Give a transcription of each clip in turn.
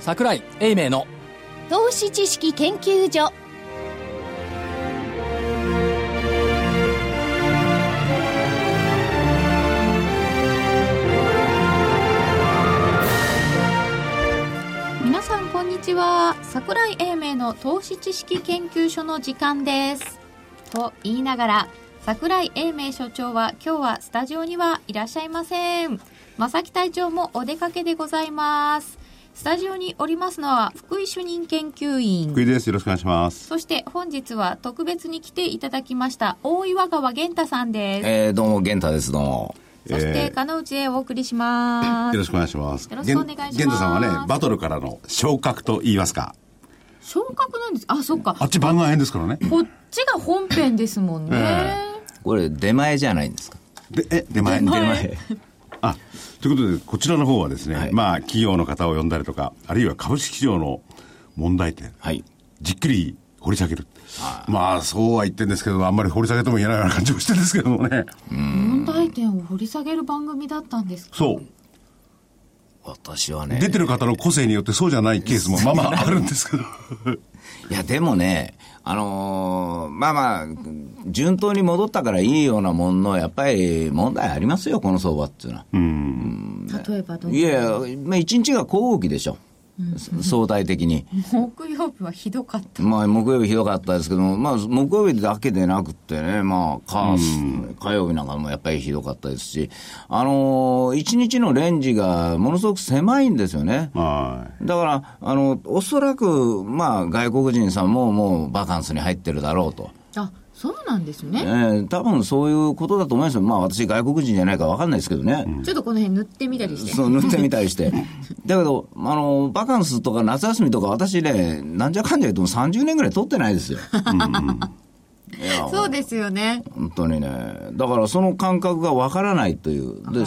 桜井英明の投資知識研究所。皆さんこんにちは。桜井英明の投資知識研究所の時間です。と言いながら桜井英明所長は今日はスタジオにはいらっしゃいません。正木隊長もお出かけでございます。スタジオにおりますのは福井主任研究員福井ですよろしくお願いしますそして本日は特別に来ていただきました大岩川源太さんです、えー、どうも源太ですどうもそして、金内でお送りします。よろしくお願いします。よろしくお願いします源太さんはね、バトルからの昇格と言いますか。昇格なんです？あ、そっか。あっち番外編ですからね。こっちが本編ですもんね。これ出前じゃないんですか？で、え、出前。出前あ、ということで、こちらの方はですね、はいまあ、企業の方を呼んだりとか、あるいは株式市場の問題点、はいじっくり掘り下げる。まあ、そうは言ってんですけど、あんまり掘り下げても言えないような感じもしてるんですけどもね。問題点を掘り下げる番組だったんですか？そう。私はね。出てる方の個性によってそうじゃないケースもまあまあ あるんですけど。いやでもねあのーまあまあ順当に戻ったからいいようなもののやっぱり問題ありますよこの相場っていうのは、例えばどういやいやまあ一日が交互期でしょ、相対的に木曜日はひどかった。まあ、木曜日ひどかったですけども、まあ、木曜日だけでなくってね、まあ、火、火曜日なんかもやっぱりひどかったですし、あのー一日のレンジがものすごく狭いんですよね。はだから、あの、おそらく、まあ、外国人さんももうバカンスに入ってるだろうと。あ、そうなんですえね。え多分そういうことだと思いますよ。まあ、私外国人じゃないかわかんないですけどね。ちょっとこの辺塗ってみたりして。そう、塗ってみたりして。だけど、あの、バカンスとか夏休みとか私ね、なんじゃかんじゃ言うとも30年ぐらい取ってないですよ。そうですよね。本当にね。だからその感覚がわからないという。で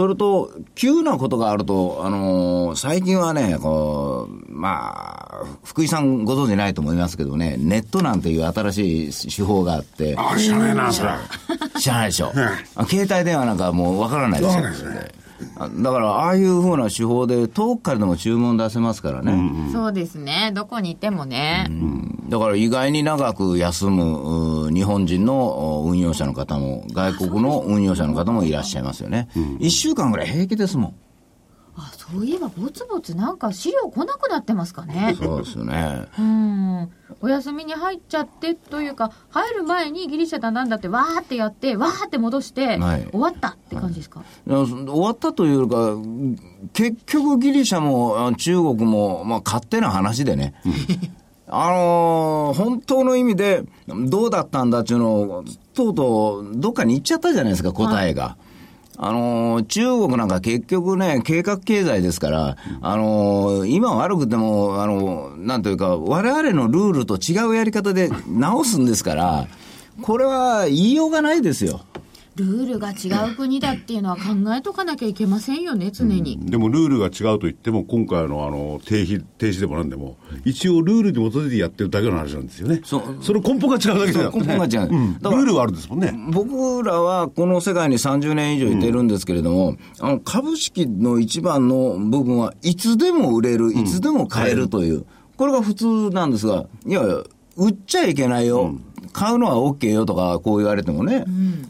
それと、急なことがあると、あのー最近はね、こう、まあ、福井さんご存知ないと思いますけどね、ネットなんていう新しい手法があって、あれ知らねえな、それ。知らないでしょ。あ 携帯電話なんかもうわからないですよ。あだから、ああいうふうな手法で遠くからでも注文出せますからね。そうですね。どこにいてもね。だから意外に長く休むう日本人のお運用者の方も、外国の運用者の方もいらっしゃいますよね。一週間ぐらい平気ですもん。あ、そういえばぼつぼつなんか資料来なくなってますかね。そうですよね。うん。お休みに入っちゃってというか、入る前にギリシャだなんだってわーってやって、わーって戻して、はい終わったって感じですか、いや終わったというか、結局ギリシャもあ中国も、まあ、勝手な話でね。あのー本当の意味で、どうだったんだっていうのを、とうとう、どっかに行っちゃったじゃないですか、答えが。あのー中国なんか結局ね、計画経済ですから、あのー今悪くても、あのーなんというか、われわれのルールと違うやり方で直すんですから、これは言いようがないですよ。ルールが違う国だっていうのは考えとかなきゃいけませんよね、常に。でもルールが違うと言っても、今回のあの停止停止でもなんでも、一応ルールに基づいてやってるだけの話なんですよね。そう。その根本が違うだけじゃなくて、ね、そう根本が違う。ん。だからルールはあるんですもんね。僕らはこの世界に30年以上いてるんですけれども、あの株式の一番の部分はいつでも売れる、いつでも買えるという、これが普通なんですが、いやいや、売っちゃいけないよ、買うのは OK よとかこう言われてもね、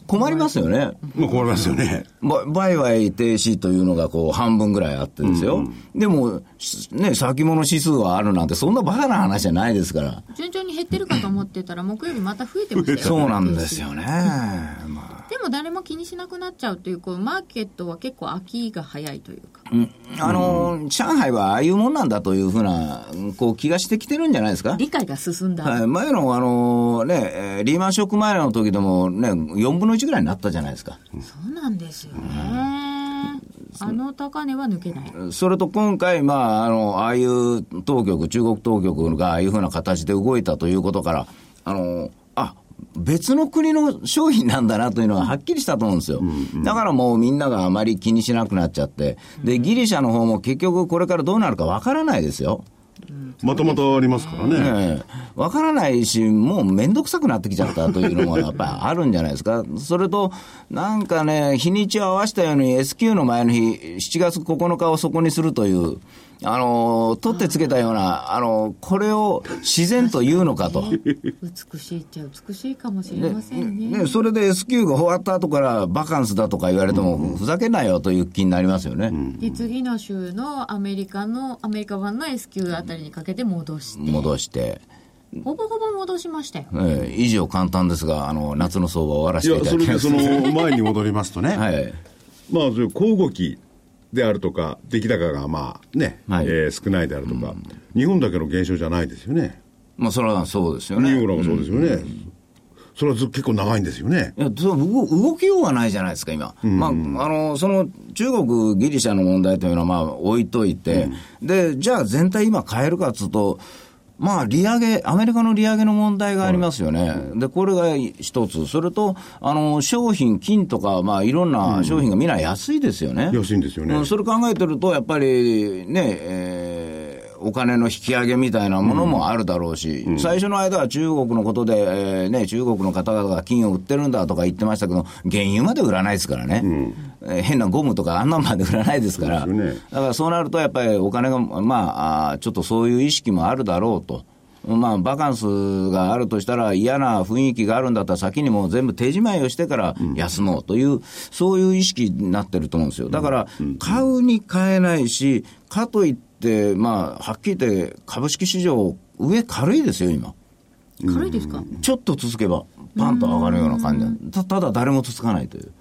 困りますよね。まあ困りますよね。ば売買停止というのがこう半分ぐらいあってですよ。でも、しね、先物指数はあるなんて、そんなバカな話じゃないですから。順調に減ってるかと思ってたら、木曜日また増えてましたよ。そうなんですよね。まあでも誰も気にしなくなっちゃうという、こう、マーケットは結構秋が早いというか。あの、上海はああいうもんなんだというふうな、こう、気がしてきてるんじゃないですか？理解が進んだ。はい、前の、あのね、えーリーマンショック前の時でもね、4分の1ぐらいになったじゃないですか。そうなんですよね。あの高値は抜けない。それと今回、まあ、あの、ああいう当局、中国当局がああいうふうな形で動いたということから、あの、あ、別の国の商品なんだなというのがはっきりしたと思うんですよ。だからもうみんながあまり気にしなくなっちゃって。で、ギリシャの方も結局これからどうなるかわからないですよ。またまたありますからね。ええわからないし、もうめんどくさくなってきちゃったというのもやっぱりあるんじゃないですか。それと、なんかね、日にちを合わせたように S q の前の日、7月9日をそこにするという、あの、取ってつけたような、あの、これを自然と言うのかと。美しいっちゃ美しいかもしれませんね。ね、それで S q が終わった後からバカンスだとか言われても、ふざけんなよという気になりますよね。で、次の週のアメリカの、アメリカ版の S q あたりにかけて戻して。戻して。ほぼほぼ戻しましたよ。ええ以上簡単ですが、あの、夏の相場を終わらせいや、ていたそれでだきます。その前に戻りますとね、はい。まあ、そういう小動きであるとか、出来高がまあね、はいえー少ないであるとか、日本だけの現象じゃないですよね。まあ、それはそうですよね。ニューヨークもそうですよね。それはず結構長いんですよね。いや動動きようがないじゃないですか、今。まあ、あの、その中国、ギリシャの問題というのは、まあ、置いといて、で、じゃあ全体今変えるかっつうと、まあ、利上げ、アメリカの利上げの問題がありますよね。で、これが一つ。それと、あの、商品、金とか、まあ、いろんな商品がみんな安いですよね。安いんですよねうんそれ考えてると、やっぱりね、えーお金の引き上げみたいなものもあるだろうし、最初の間は中国のことで、えーね、中国の方々が金を売ってるんだとか言ってましたけど、原油まで売らないですからね、えー変なゴムとかあんなんまで売らないですから、ねだからそうなると、やっぱりお金が、まあちょっとそういう意識もあるだろうと。まあ、バカンスがあるとしたら、嫌な雰囲気があるんだったら、先にもう全部手仕舞いをしてから休もうという、そういう意識になってると思うんですよ。だから、買うに買えないし、かといって、まあ、はっきり言って、株式市場、上軽いですよ、今。軽いですか？ちょっと続けば、パンと上がるような感じただ、誰も続かないという。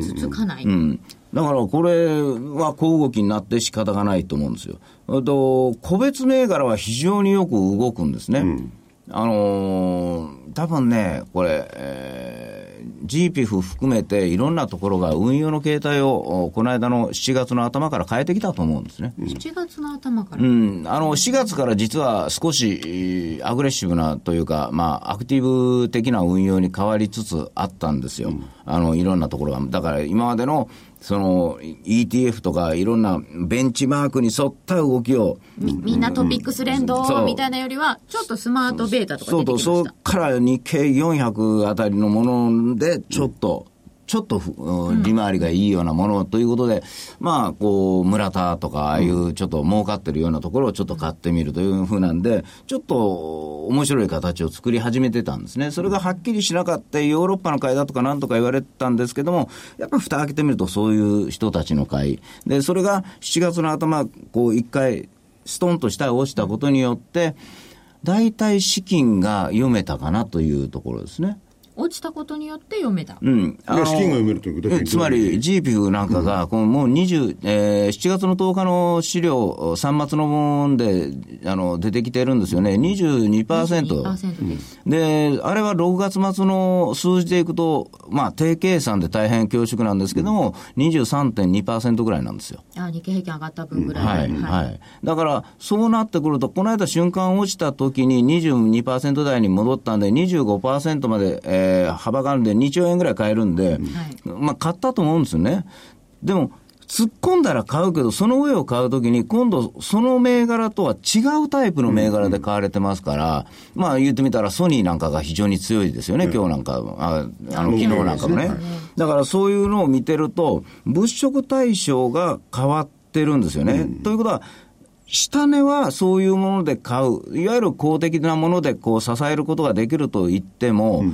つつかない。うん、だからこれは小動きになって仕方がないと思うんですよ。と個別銘柄は非常によく動くんですね。あのー多分ね、これ、えー、GPF 含めていろんなところが運用の形態をおこの間の7月の頭から変えてきたと思うんですね。7月の頭から。うん、あの4月から実は少しえーアグレッシブなというか、まあ、アクティブ的な運用に変わりつつあったんですよ、あのいろんなところが。だから今までのその ETF とかいろんなベンチマークに沿った動きを、みみんなトピックス連動そう。みたいなよりは、ちょっとスマートベータとかそうと、出てきまそした。う。から日経400あたりのもので、ちょっと、ちょっと利回りがいいようなものということで、まあ、こう、村田とか、ああいうちょっと儲かってるようなところをちょっと買ってみるというふうなんで、ちょっと面白い形を作り始めてたんですね。それがはっきりしなかったヨーロッパの会だとかなんとか言われてたんですけども、やっぱり蓋開けてみるとそういう人たちの会。で、それが7月の頭、こう一回、ストンと下へ落ちたことによって、大体資金が読めたかなというところですね。落ちたことによって読めた。うん。あの資金が読めるという具体的にえつまり GPF なんかが、このもう20、えー7月の10日の資料、3末のもんで、あの、出てきてるんですよね。22%。22%です。で、あれは6月末の数字でいくと、まあ、低計算で大変恐縮なんですけども、23.2%ぐらいなんですよ。あ、日経平均上がった分ぐらい。はい、はい。だから、そうなってくると、この間瞬間落ちた時に22%台に戻ったんで、25%まで、えー幅があるんで、2兆円ぐらい買えるんで、まあ、買ったと思うんですよね。でも、突っ込んだら買うけど、その上を買うときに、今度、その銘柄とは違うタイプの銘柄で買われてますから、まあ言ってみたら、ソニーなんかが非常に強いですよね、今日なんか、ああの昨日なんかもね。だからそういうのを見てると、物色対象が変わってるんですよね。ということは、下値はそういうもので買う、いわゆる公的なものでこう支えることができると言っても、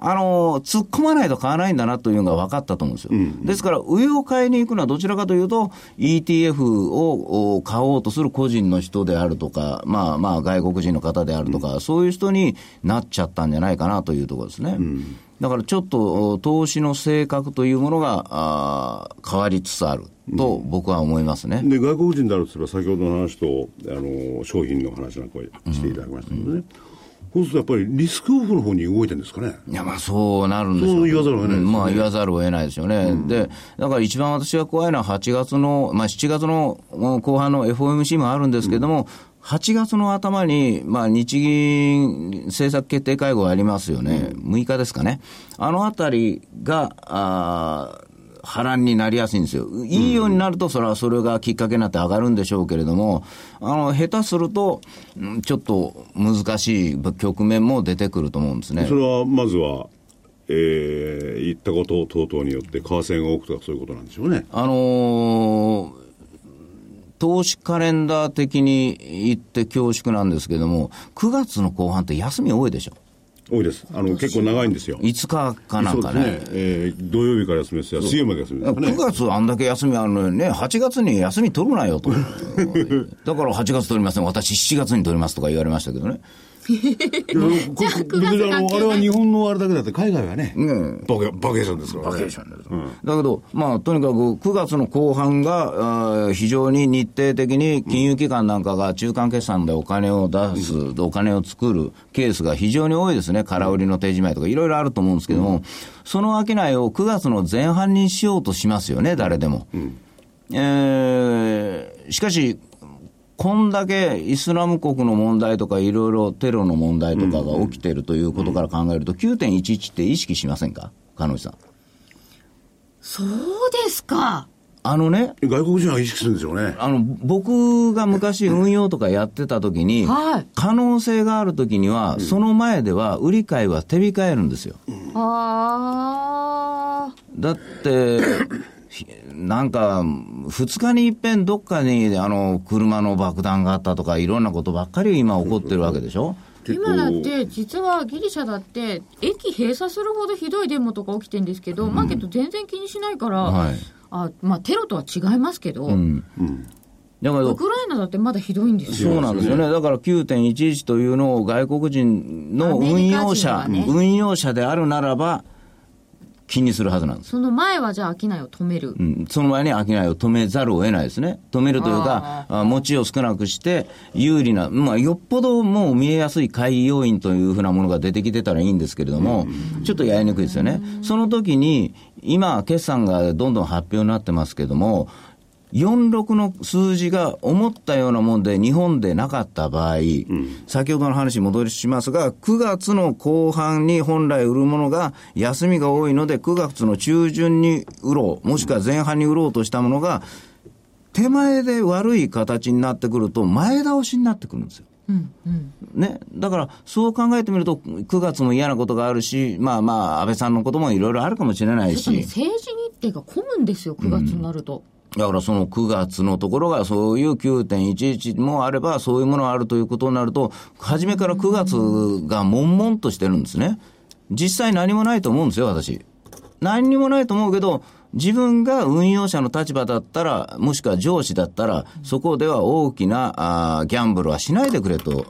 あの突っ込まないと買わないんだなというのが分かったと思うんですよ。ですから、上を買いに行くのはどちらかというと、ETF をお買おうとする個人の人であるとか、まあまあ外国人の方であるとか、そういう人になっちゃったんじゃないかなというところですね。だからちょっとお投資の性格というものが変わりつつあると僕は思いますね。で外国人であるとすれば先ほどの話とあの商品の話なんかをしていただきましたけどね、そうするとやっぱりリスクオフの方に動いてるんですかね。いや、まあそうなるんでしょそう言わざるを得ないですよねうんまあ言わざるを得ないですよね。で、だから一番私が怖いのは8月の、まあ7月のうん後半の FOMC もあるんですけども、8月の頭に、まあ、日銀政策決定会合ありますよね、6日ですかね、あのあたりが、あー波乱になりやすいんですよ。いいようになると、それはそれがきっかけになって上がるんでしょうけれども、あの、下手すると、うんちょっと難しい局面も出てくると思うんですね。それはまずは、えー、言ったこと等々によって為替が多くとかそういうことなんでしょうね。あのー投資カレンダー的に言って恐縮なんですけども、9月の後半って休み多いでしょ。多いです。あの、結構長いんですよ。5日かなんかねね。。えー土曜日から休みですよ。水曜まで休みですかね。9月あんだけ休みあるのにね、8月に休み取るなよと。だから8月取りません、私7月に取りますとか言われましたけどね。いやこれ別にあの、あれは日本のあれだけだって、海外はね、バケバケーションですからね。バケーションです。だけど、まあ、とにかく9月の後半が、あー非常に日程的に金融機関なんかが中間決算でお金を出す、お金を作るケースが非常に多いですね。空売りの手締まいとかいろいろあると思うんですけども、その商いを9月の前半にしようとしますよね、誰でも。えーしかし、こんだけイスラム国の問題とか、いろいろテロの問題とかが起きてるということから考えると、9.11って意識しませんか、彼女さん。そうですか。あのね、外国人は意識するんでしょうね。あの、僕が昔運用とかやってた時に、はい可能性がある時には、その前では売り買いは手控えるんですよ。あだって、ひなんか、2日に一遍どっかに、あの、車の爆弾があったとか、いろんなことばっかり今起こってるわけでしょ？ー今だって、実はギリシャだって、駅閉鎖するほどひどいデモとか起きてるんですけど、マーケット全然気にしないから、はい。あまあ、テロとは違いますけど、うん。だけど、ウクライナだってまだひどいんですよ。そうなんですよね。だから9.11というのを外国人の運用者、ね運用者であるならば、気にするはずなんです。その前はじゃあ商いを止める。うん、その前に商いを止めざるを得ないですね。止めるというか、あ持ちを少なくして、有利な、まあ、よっぽどもう見えやすい会議要因というふうなものが出てきてたらいいんですけれども、ちょっとやりにくいですよね。その時に、今、決算がどんどん発表になってますけれども、46の数字が思ったようなもんで日本でなかった場合、先ほどの話に戻りしますが、9月の後半に本来売るものが休みが多いので、9月の中旬に売ろう、もしくは前半に売ろうとしたものが、手前で悪い形になってくると、前倒しになってくるんですよ。うんうん。ね、だから、そう考えてみると、9月も嫌なことがあるし、まあまあ、安倍さんのこともいろいろあるかもしれないし、政治日程が混むんですよ、9月になると。だからその9月のところがそういう9.11もあれば、そういうものがあるということになると、初めから9月が悶々としてるんですね。実際何もないと思うんですよ、私。何にもないと思うけど、自分が運用者の立場だったら、もしくは上司だったら、そこでは大きなあギャンブルはしないでくれと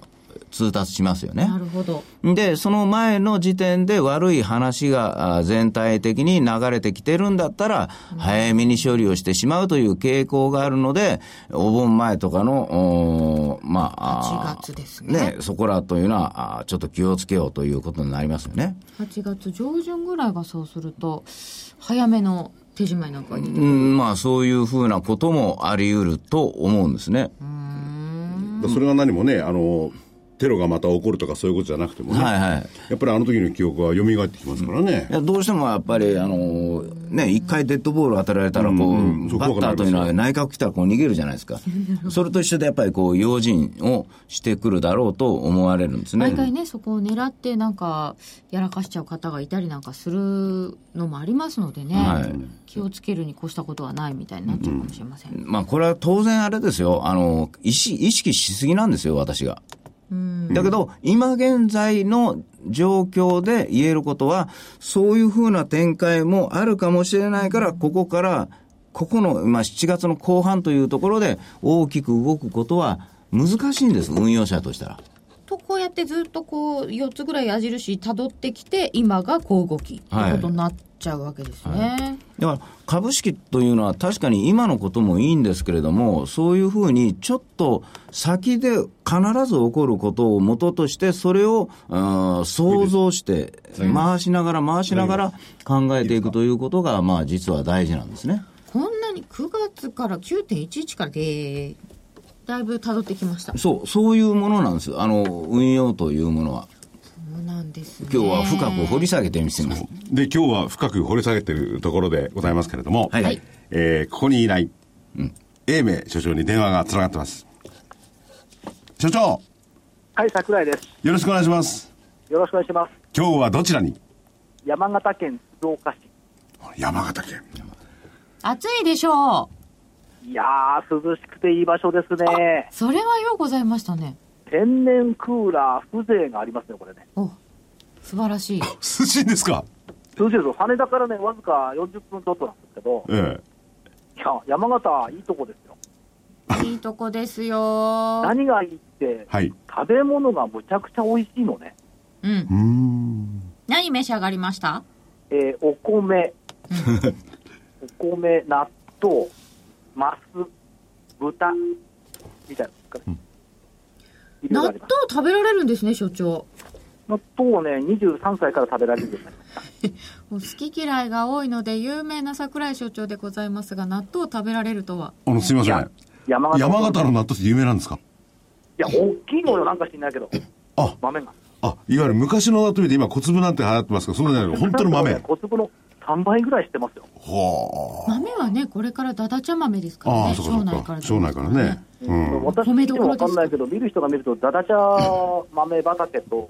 通達しますよね。なるほど。で、その前の時点で悪い話があ全体的に流れてきてるんだったら、早めに処理をしてしまうという傾向があるので、お盆前とかの、まあ、あー8月ですねそこらというのは、ちょっと気をつけようということになりますよね。8月上旬ぐらいがそうすると、早めの手締まいなんかに。うん、まあ、そういうふうなこともあり得ると思うんですね。それが何もね、あの、テロがまた起こるとかそういうことじゃなくてもね、はいはい。やっぱりあの時の記憶は蘇ってきますからねい。やどうしてもやっぱり、あのね、一回デッドボール当てられたらこう、うんうんバッターというのは内角来たらこう逃げるじゃないですか。それと一緒でやっぱりこう、用心をしてくるだろうと思われるんですね。毎回ね、そこを狙ってなんか、やらかしちゃう方がいたりなんかするのもありますのでね、はい気をつけるに越したことはないみたいになっちゃうかもしれません。まあこれは当然あれですよ。あの、意識、意識しすぎなんですよ、私が。だけど、今現在の状況で言えることは、そういうふうな展開もあるかもしれないから、ここから、ここの、まあ、7月の後半というところで大きく動くことは難しいんです、運用者としたら。と、こうやってずっとこう、4つぐらい矢印辿ってきて、今が小動きということになっちゃうわけですね。だから株式というのは確かに今のこともいいんですけれども、そういうふうにちょっと先で必ず起こることを元として、それを想像して、回しながら回しながら考えていくということが、まあ実は大事なんですね。こんなに9月から9.11からで、だいぶ辿ってきました。そう、そういうものなんです。あの、運用というものは。なんですね。今日は深く掘り下げてみせます。で、今日は深く掘り下げているところでございますけれども、はいはいえーここにいない、英明所長に電話がつながってます。所長、はい、桜井です。よろしくお願いします。よろしくお願いします。今日はどちらに？山形県鶴岡市。山形県。暑いでしょう。いやー、涼しくていい場所ですね。それはようございましたね。天然クーラー、風情がありますね、これね。お、素晴らしい。涼しいんですか？涼しいですよ。羽田からね、わずか40分ちょっとなんですけど、えいや、山形、いいとこですよ。いいとこですよ。何がいいってえ、はい。食べ物がむちゃくちゃ美味しいのね。うんう。ーん。何召し上がりました？えーお米、お米、納豆、マス、豚、みたいなのですかね。いろいろ納豆食べられるんですね、所長。納豆をね、23歳から食べられるようになりました。もう好き嫌いが多いので、有名な桜井所長でございますが、納豆を食べられるとは。あの、すいません。山形山形の納豆って有名なんですか？いや、大きいのよ、なんか知んないけど、あ、豆が。あ、いわゆる昔の納豆で今小粒なんて流行ってますけど、そんなんじゃないの本当の豆。小粒の3倍ぐらいしてますよ。は豆はね、これからだだ茶豆ですからあ。あね。あ、そうかそうか。ら庄内からね。うん。私米見ても分かんないけど、見る人が見ると、だだちゃ豆畑と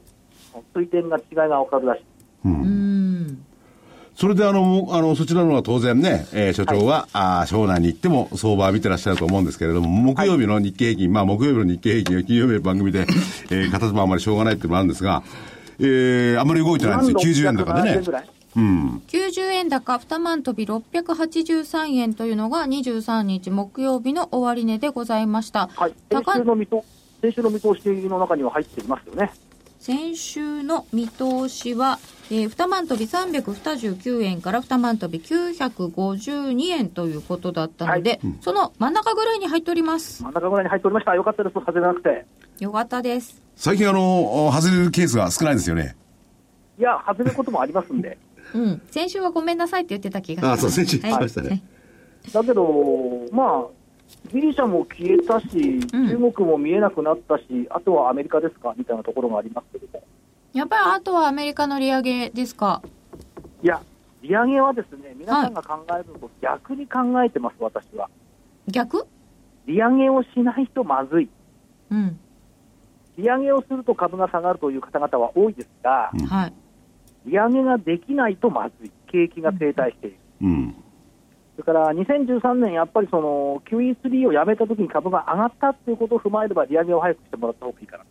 水田が違いが分かるらしい。うん。それであの、もあの、そちらのは当然ね、えー所長は、あー庄内に行っても相場は見てらっしゃると思うんですけれども、木曜日の日経平均、まあ木曜日の日経平均は金曜日の番組で、えー、形もあまりしょうがないっていうのもあるんですが、えー、あまり動いてないんですよ。90円高で1670ね円ぐ。らい？うん。90円高2万飛び683円というのが23日木曜日の終値でございました。はい、先高週の見と先週の見通しの中には入っていますよね。先週の見通しは、えー、2万飛び329円から2万飛び952円ということだったので、はいその真ん中ぐらいに入っております。真ん中ぐらいに入っておりました。よかったです、外れなくて。よかったです。最近あの、外れるケースが少ないですよね。いや、外れることもありますんで。うん。先週はごめんなさいって言ってた気がします。あそう先週言ってましたねはいだけど、まあ、ギリシャも消えたし、うん中国も見えなくなったし、あとはアメリカですかみたいなところがありますけども。やっぱりあとはアメリカの利上げですか？いや、利上げはですね、皆さんが考えるのと逆に考えてます、私は。逆？利上げをしないとまずい。うん。利上げをすると株が下がるという方々は多いですが、はい。利上げができないとまずい。景気が停滞している。うん。それから2013年、やっぱりその QE3 をやめたときに株が上がったっていうことを踏まえれば、利上げを早くしてもらった方がいいかな。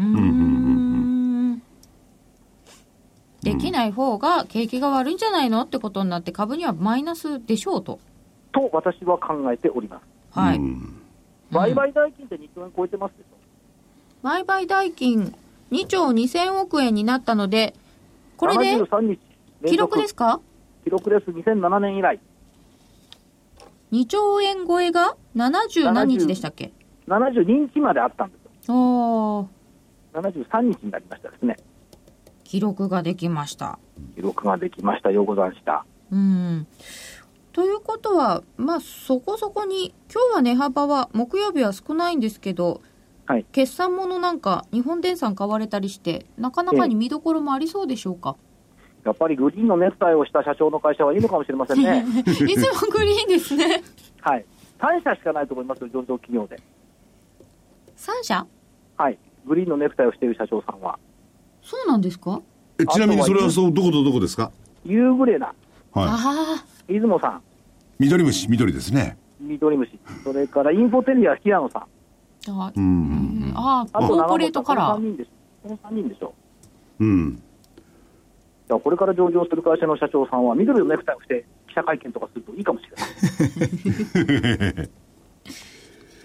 うーん。できない方が景気が悪いんじゃないのってことになって株にはマイナスでしょうと。と私は考えております。はい。うん売買代金って2兆円超えてますでしょ。売買代金2兆2000億円になったので、これで73日連記続録ですか？記録です、2007年以来、2兆円超えが70何日でしたっけ？72日まであったんですよ。おー、73日になりましたですね。記録ができました。記録ができました、ようござんした。うん。ということは、まあ、そこそこに、今日は値幅は、木曜日は少ないんですけど、はい決算ものなんか、日本電産買われたりして、なかなかに見どころもありそうでしょうか？やっぱりグリーンのネクタイをした社長の会社はいいのかもしれませんね。いつもグリーンですね。はい。3社しかないと思いますよ、上場企業で。3社？はい。グリーンのネクタイをしている社長さんは。そうなんですか？えちなみにそれはそう、どことどこですか？ユーグレナ、はあ出雲さん、い。緑虫、緑ですね。緑虫、それからインフォテリア、平野さん。ーあう、ん。あー、あとコーポレートカラー。この3人でしょ。この3人でしょ。うん。だからこれから上場する会社の社長さんは、緑のネクタイをして記者会見とかするといいかもしれない。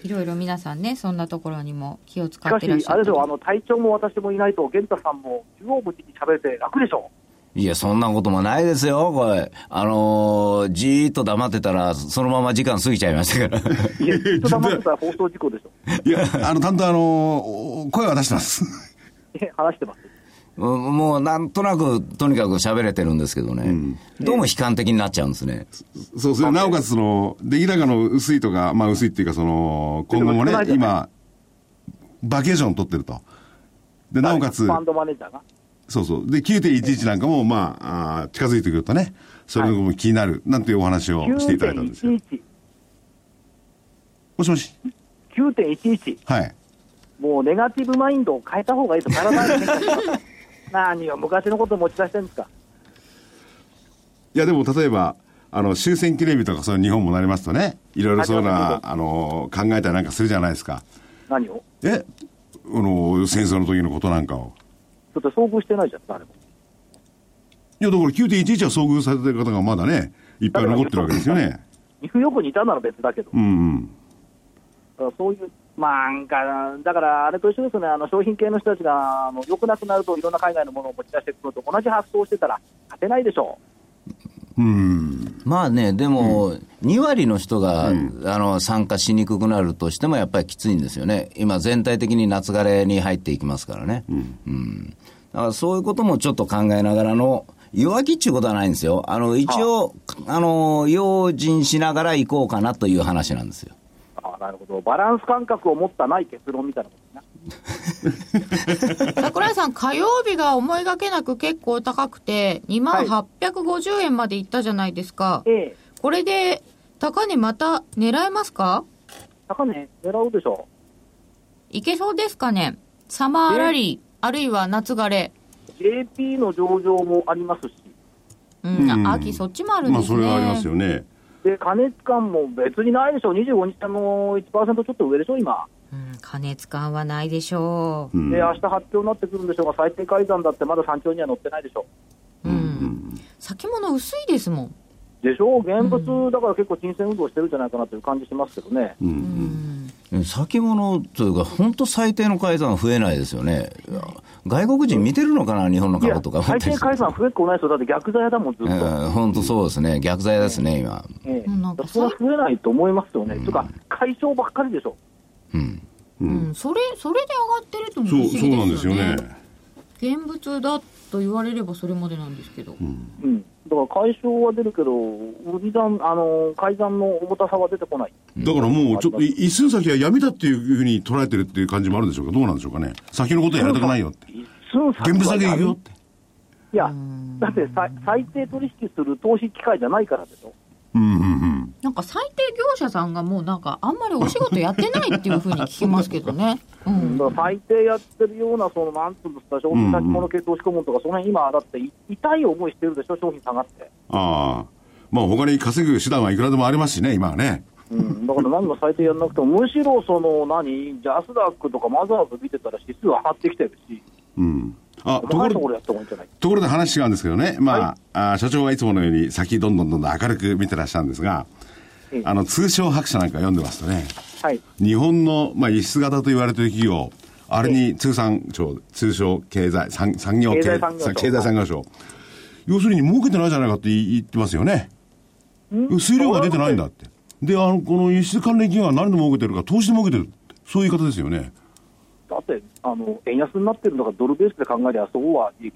いろいろ皆さんね、そんなところにも気をし使っかし、てらっしゃるあれですよ、あの隊長も私もいないと、源太さんも中央無事に喋れて楽でしょいや、そんなこともないですよ、これ。あのーじーっと黙ってたら、そのまま時間過ぎちゃいましたから。う。いや、ずっと黙ってたら放送事故でしょ。いや、あの、担当あの、声は出してます。え話してます。うんもう、なんとなく、とにかく喋れてるんですけどね。どうも悲観的になっちゃうんですね。そうそれなおかつその、出来高の薄いとか、まあ薄いっていうか、その、今後もね今、バケーション取ってると。で、なおかつフ、ァンドマネージャーが。そうそう。で、9.11なんかも、まあ、あー近づいてくるとね、それも気になる、なんていうお話をしていただいたんですよ。9.11。もしもし。9.11。はい。もうネガティブマインドを変えた方がいいと体に。何を昔のこと持ち出してるんですか。いや、でも例えば、あの、終戦記念日とかそういう日本もなりますとね、いろいろそういうのは、はいあの、考えたりなんかするじゃないですか。何を？えあの、戦争の時のことなんかを。だって遭遇してないじゃん、誰も。いや、だから9.11は遭遇されてる方がまだね、いっぱい残ってるわけですよね。ニューヨークにいたなら別だけど、うんうん。だからそういう、まあ、なんか、だからあれと一緒ですね、あの商品系の人たちがあの良くなくなると、いろんな海外のものを持ち出してくるのと同じ発想をしてたら、勝てないでしょうん。まあね、でも、2割の人が、あの参加しにくくなるとしても、やっぱりきついんですよね、今、全体的に夏枯れに入っていきますからね、うんだからそういうこともちょっと考えながらの、弱気っていうことはないんですよ、あの一応、あの用心しながら行こうかなという話なんですよ。う。ああなるほど、バランス感覚を持ったない結論みたいなことな。桜井さん、火曜日が思いがけなく結構高くて、2万850円までいったじゃないですか。ええ、これで、高値また狙えますか？高値狙うでしょいけそうですかね？サマーラリー、あるいは夏枯れ。JP の上場もありますし、うん、うん秋そっちもあるんまあ、ですね。それはありますよね。で加熱感も別にないでしょ、25日間の1%ちょっと上でしょ、今。うん、加熱感はないでしょうんで、明日発表になってくるんでしょうが、最低改ざんだってまだ山頂には載ってないでしょ。う。うん。先物薄いですもん。でしょ現物だから結構沈静運動してるんじゃないかなという感じしますけどね。うん。先物というか、本当最低の改ざん増えないですよね。外国人見てるのかな、日本の株とか。最低改ざん増えっこないですよ、だって逆剤だもん、ずっと。本当そうですね。逆剤ですね、今。ええうんなんかそれは増えないと思いますよね。というか、解消ばっかりでしょ。うん。うん、それ、それで上がってると思議ですよね。そうなんですよね。現物だと言われればそれまでなんですけど。うん。だから解消は出るけど、売り算、あの、改ざんの重たさは出てこない。だからもう、ちょっと、い一寸先は闇だっていうふうに捉えてるっていう感じもあるんでしょうかどうなんでしょうかね先のことはやりたくないよって。一寸先は現物だけ行くよって。いや、だってさ最低取引する投資機会じゃないからでしょ。うんうんうん。なんか最低業者さんがもうなんかあんまりお仕事やってないっていうふうに聞きますけどね。うん。最低やってるような、そのなんつうんですか、商品先物系投資顧問とか、その辺今、だってい痛い思いしてるでしょ、商品下がって。ああ。まあ他に稼ぐ手段はいくらでもありますしね、今はね。うん、だから何も最低やんなくても、むしろその何、ジャスダックとかマザーズ見てたら指数上がってきてるし、うん。あ、ところところところで話違うんですけどね、まあ、あ社長はいつものように先どんどんどんどん明るく見てらっしゃるんですがええ、あの、通商白書なんか読んでますとね、はい。日本の、まあ、輸出型と言われている企業、あれに通産省、通商経済、産産業経済産業省経済産業省。要するに儲けてないじゃないかって言ってますよね。水量が出てないんだって。で、あの、この輸出関連企業は何で儲けてるか、投資で儲けてる。そういう言い方ですよね。だって、あの、円安になってるのがドルベースで考えりゃ、そうは利益。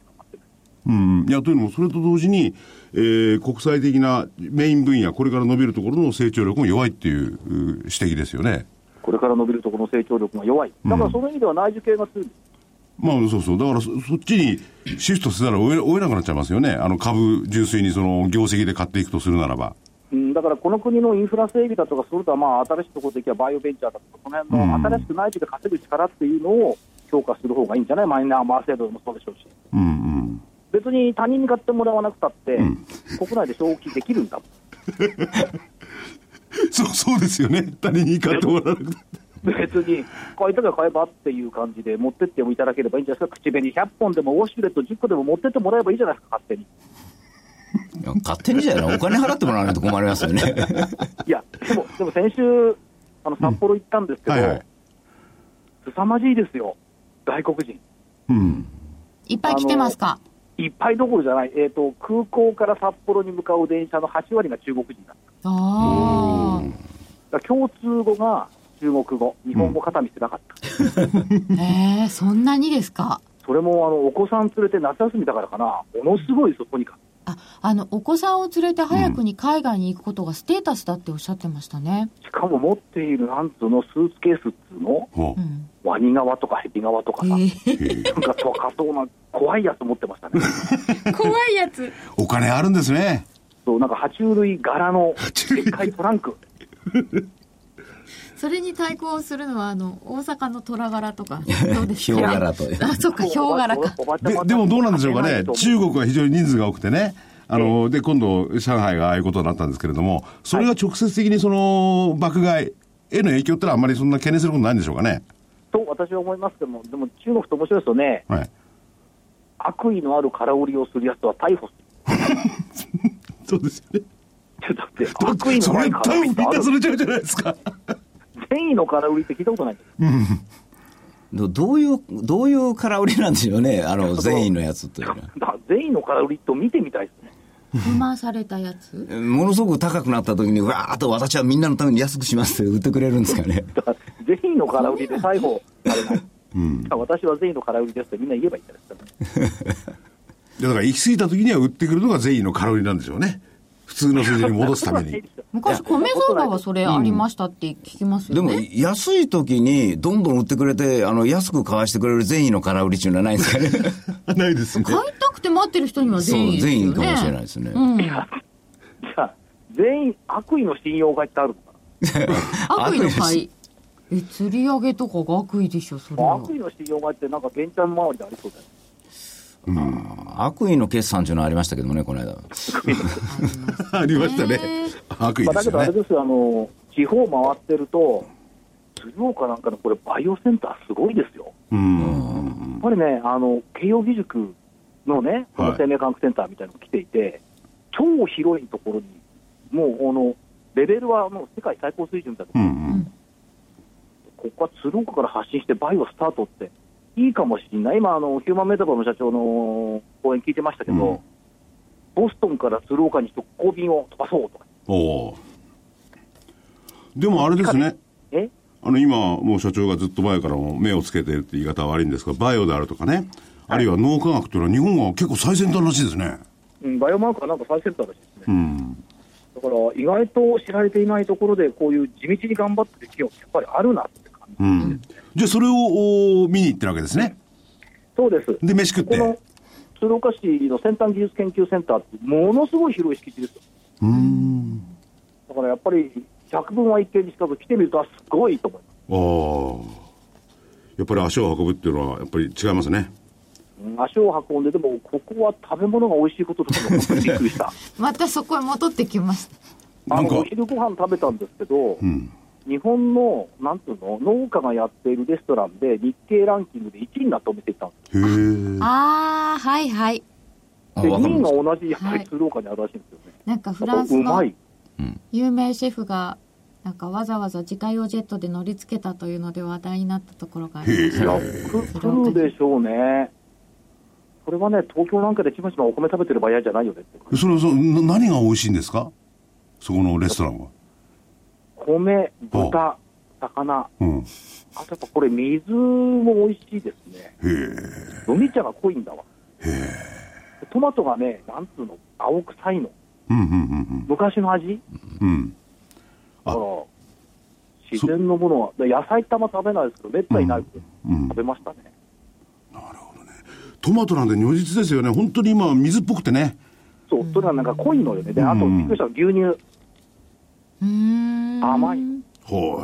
うん。いや、というのも、それと同時に、えー国際的なメイン分野、これから伸びるところの成長力も弱いっていうう指摘ですよね。これから伸びるところの成長力が弱い。だからその意味では内需系が強いんです。まあ、そうそう。だからそ、そっちにシフトせざるを得なくなっちゃいますよね。あの、株、純粋にその、業績で買っていくとするならば。うん、だからこの国のインフラ整備だとか、それとはまあ新しいところでいけばバイオベンチャーだとか、その辺の新しく内需で稼ぐ力っていうのを評価する方がいいんじゃないマイナンバー制度でもそうでしょうし。うんうん。別に他人に買ってもらわなくたって、国内で消費できるんだ。そう、そうですよね。他人に買ってもらわなくて。別に、買いたきゃ買えばっていう感じで持ってってもいただければいいんじゃないですか。口紅100本でもウォシュレット10個でも持ってってもらえばいいじゃないですか、勝手に。いや勝手にじゃないお金払ってもらわないと困りますよね。いや、でも、でも先週、あの、札幌行ったんですけど、はいはい。凄まじいですよ。外国人。うん。いっぱい来てますか？いっぱいどころじゃない。えっ、と、空港から札幌に向かう電車の8割が中国人だった。あだから共通語が中国語、日本語肩身してなかった。あ。へ え、そんなにですか？それも、あの、お子さん連れて夏休みだからかな。ものすごいですよ、とにかく。あ、あの、お子さんを連れて早くに海外に行くことがステータスだっておっしゃってましたね。しかも持っている、なんつうの、スーツケースっつうの、ほうん。ワニ側とかヘビ側とかさ、えうへえなんか高そうな怖いやつ持ってましたね。え 怖いやつ。お金あるんですね。そう、なんか爬虫類柄のでっかいトランク。それに対抗するのは、あの、大阪の虎柄とか、どうですか？ヒョウ柄と。あ、そっか、ヒョウ柄か。ででもどうなんでしょうかね。中国は非常に人数が多くてね。あの、で、今度、上海がああいうことになったんですけれども、それが直接的にその、爆買いへの影響ってのはあんまりそんな懸念することないんでしょうかね？と私は思いますけども、でも中国って面白いですよね、はい。悪意のある空売りをするやつは逮捕す そうですよね。る。だって、悪意のない空売りってあるなそれちゃうじゃないですか。善意の空売りって聞いたことないんですどどういう、どういう空売りなんでしょうね、あの、善意のやつというのは。善意の空売りと見てみたいですね。不満されたやつ？ものすごく高くなった時に、わーっと私はみんなのために安くしますって 売ってくれるんですかね？だから善意の空売りで逮捕されない。だから私は善意の空売りですってみんな言えばいいんですから。だから行き過ぎた時には売ってくるのが善意のカロリーなんでしょうね。普通の水準に戻すために。昔米相場はそれありましたって聞きますでもよね。、安い時にどんどん売ってくれて、あの、安く買わしてくれる善意の空売りっていうのはないんですかね。ないですね。買いたくて待ってる人には善意ですよね。善意かもしれないですね。うん。じゃあ、全員悪意の信用買いってあるのか 悪意の買い。え、釣り上げとかが悪意でしょ、それなは。悪意の信用買いってなんか玄ちゃん周りでありそうだよ。悪意の決算っていうのはありましたけどもね、この間。ありましたね。悪意まあ、だけどあ。れですよ、あの、地方回ってると、鶴岡なんかのこれ、バイオセンターすごいですよ。うん。やっぱりね、あの、慶応義塾のね、この生命科学センターみたいなのが来ていて、超広いところに、もう、あの、レベルはもう世界最高水準だと、うんうん。ここは鶴岡から発信してバイオスタートっていいかもしれない。今、あの、ヒューマンメタバの社長の講演聞いてましたけど、うんボストンから鶴岡に直行便を飛ばそうとか。おお。でもあれですね。え？あの、今、もう社長がずっと前からも目をつけてるって言い方は悪いんですが、バイオであるとかね、あるいは脳科学というのは日本は結構最先端らしいですね。うん、バイオマークはなんか最先端らしいですね。うん。だから意外と知られていないところで、こういう地道に頑張ってる企業やっぱりあるなって感じ。うん。じゃあそれをお見に行ってるわけですね。そうです。で、飯食って。この鶴岡市の先端技術研究センターって、ものすごい広い敷地ですよ。うーん。だからやっぱり、百聞は一見にしかず来てみると、あすごいと思います。ああ。やっぱり足を運ぶっていうのは、やっぱり違いますね。うん足を運んで、でも、ここは食べ物が美味しいこととかも本当にびっくりした。またそこへ戻ってきました。なんかあのお昼ご飯食べたんですけど、うん。日本の、なんていうの、農家がやっているレストランで、日経ランキングで1位になったお店行ったんです。あー、はいはい。で、あわかる2位が同じ、やっぱはいり鶴岡にあるらしいんですよね。なんかフランスのい。有名シェフが、なんかわざわざ自家用ジェットで乗り付けたというので話題になったところがありましいや、た。く来るでしょうね。それはね、東京なんかでちまちまお米食べてる場合じゃないよねそれはそな何が美味しいんですか？そこのレストランは。米、豚、魚、うん。へあとやっぱこれ、水も美味しいですね。え。麦茶が濃いんだわ。トマトがね、なんつうの、青臭いの。うんうんうん昔の味？うん。うん。あだから、自然のものは、野菜ってあんま食べないですけど、めったにないけど、うん食べましたね。トマトなんて如実ですよね。本当に今、水っぽくてね。そう、それはなんか濃いのよね。で、あと、うんびっくりした牛乳。うーん。甘いほ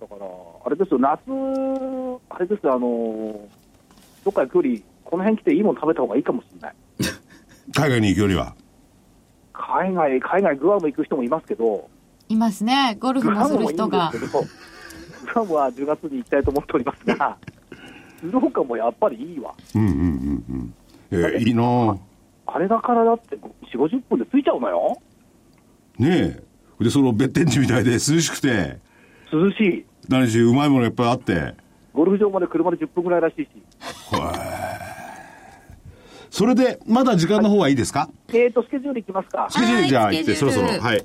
だから、あれですよ、夏、あれですよ、あのどっか行くより、この辺来ていいもの食べた方がいいかもしれない。い。海外に行くよりは？海外、海外、グアム行く人もいますけど、いますね。ゴルフもすグアムもいいんる人がグアムは10月に行きたいと思っておりますが、鶴岡もやっぱりいいわ。うんうんうんうん。えーいいなぁ羽田からだって4、50分で着いちゃうのよ。ねえ。で、その別天地みたいで涼しくて、涼しい。何しうまいものいっぱいあって。ゴルフ場まで車で10分ぐらいらしいし。それで、まだ時間の方はいいですか？えーと、スケジュールいきますか。スケジュールじゃあ行って、そろそろ。はい。ス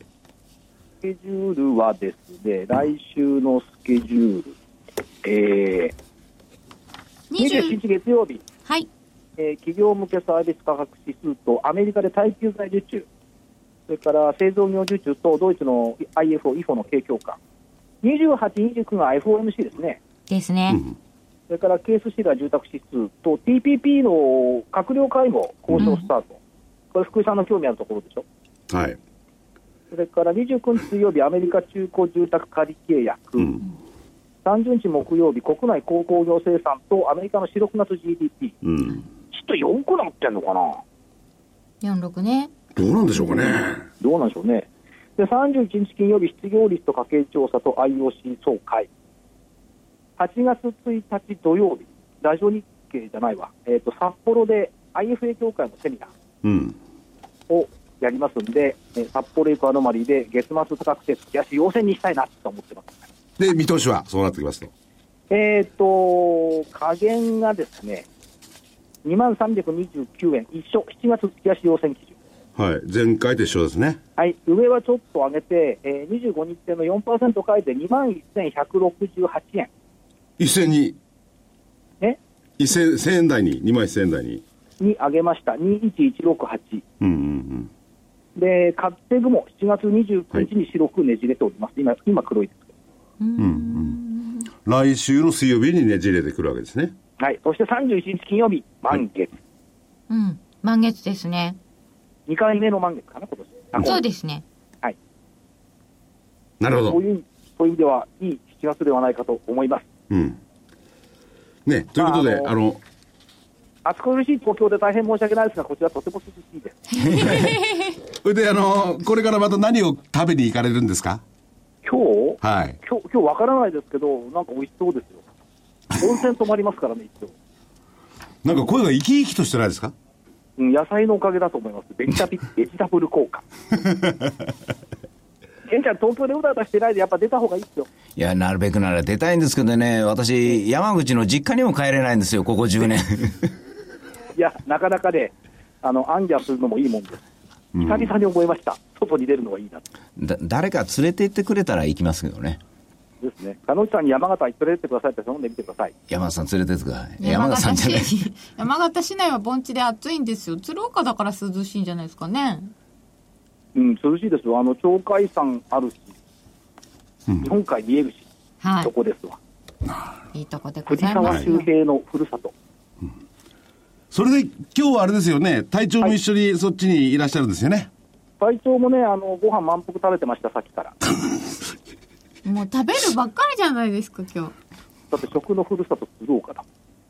ケジュールはですね、来週のスケジュール、えー、27 20日月曜日、はい。えー企業向けサービス価格指数とアメリカで耐久財受注、それから製造業受注とドイツの IFO、IFO の景況感、28、29が FOMC ですね、ですね。それからケースシラー住宅指数と TPP の閣僚会合、交渉スタート、これ、福井さんの興味あるところでしょ？はい。それから29日水曜日、アメリカ中古住宅借り契約、うん。30日木曜日、国内鉱工業生産とアメリカの4、6月 GDP、うん。ちょっと4個なってんのかな、46ね。どうなんでしょうかね。どうなんでしょうね。で、31日金曜日、失業率と家計調査と IOC 総会。8月1日土曜日、ラジオ日経じゃないわ、えっ、と、札幌で IFA 協会のセミナーうん。をやりますんで、えー札幌エコアノマリーで月末高くて月足要請にしたいなと思ってます。で、見通しはそうなってきますと。えっ、と、加減がですね、2万329円、一緒、7月月足要請基準。はい。前回と一緒ですね。はい、上はちょっと上げて、えー、25日線の4%変えて2万1168円。一斉に、ね、一千、千円台に、二万一千円台に。に上げました。21168。うんうんうん。で、勝手雲、7月29日に白くねじれております。今、今黒いですけ来週の水曜日にねじれてくるわけですね。ど。はい。そして31日金曜日、満月。うん。満月ですね。2回目の満月かな、今年。あそうですね。はい。なるほど。そういう、そういう意味では、いい7月ではないかと思います。うん。ね、ということで、あの暑苦しい東京で大変申し訳ないですが、こちらとても涼しいです。それで、あの、これからまた何を食べに行かれるんですか？今日、はい。今日、今日わからないですけど、なんか美味しそうですよ。温泉泊まりますからね、一応。なんか声が生き生きとしてないですか？うん、野菜のおかげだと思います。ベジタビ ベジタブル効果。ケンちゃん、東京でうだうだしてないで、やっぱ出た方がいいですよ。いや、なるべくなら出たいんですけどね、私、山口の実家にも帰れないんですよ、ここ10年。いや、なかなかね、あの、アンするのもいいもんです。久々に思いました。外に出るのがいいなと。だ誰か連れて行ってくれたら行きますけどね。ですね。鹿野内さんに山形行って連れてってくださいって頼んでみてください。山田さん連れてってください。山田さんじゃない。市 山形市内は盆地で暑いんですよ。鶴岡だから涼しいんじゃないですかね。うん、涼しいですよ。あの、鳥海山あるし、日本海見えるし、はそこですわ。い。いいとこでご藤ざいま沢周すよ。平のふるさと。それで、今日はあれですよね、隊長も一緒にそっちにいらっしゃるんですよね。隊長もね、あの、ご飯満腹食べてました、さっきから。もう食べるばっかりじゃないですか、今日。だって食のふるさと鶴岡だ。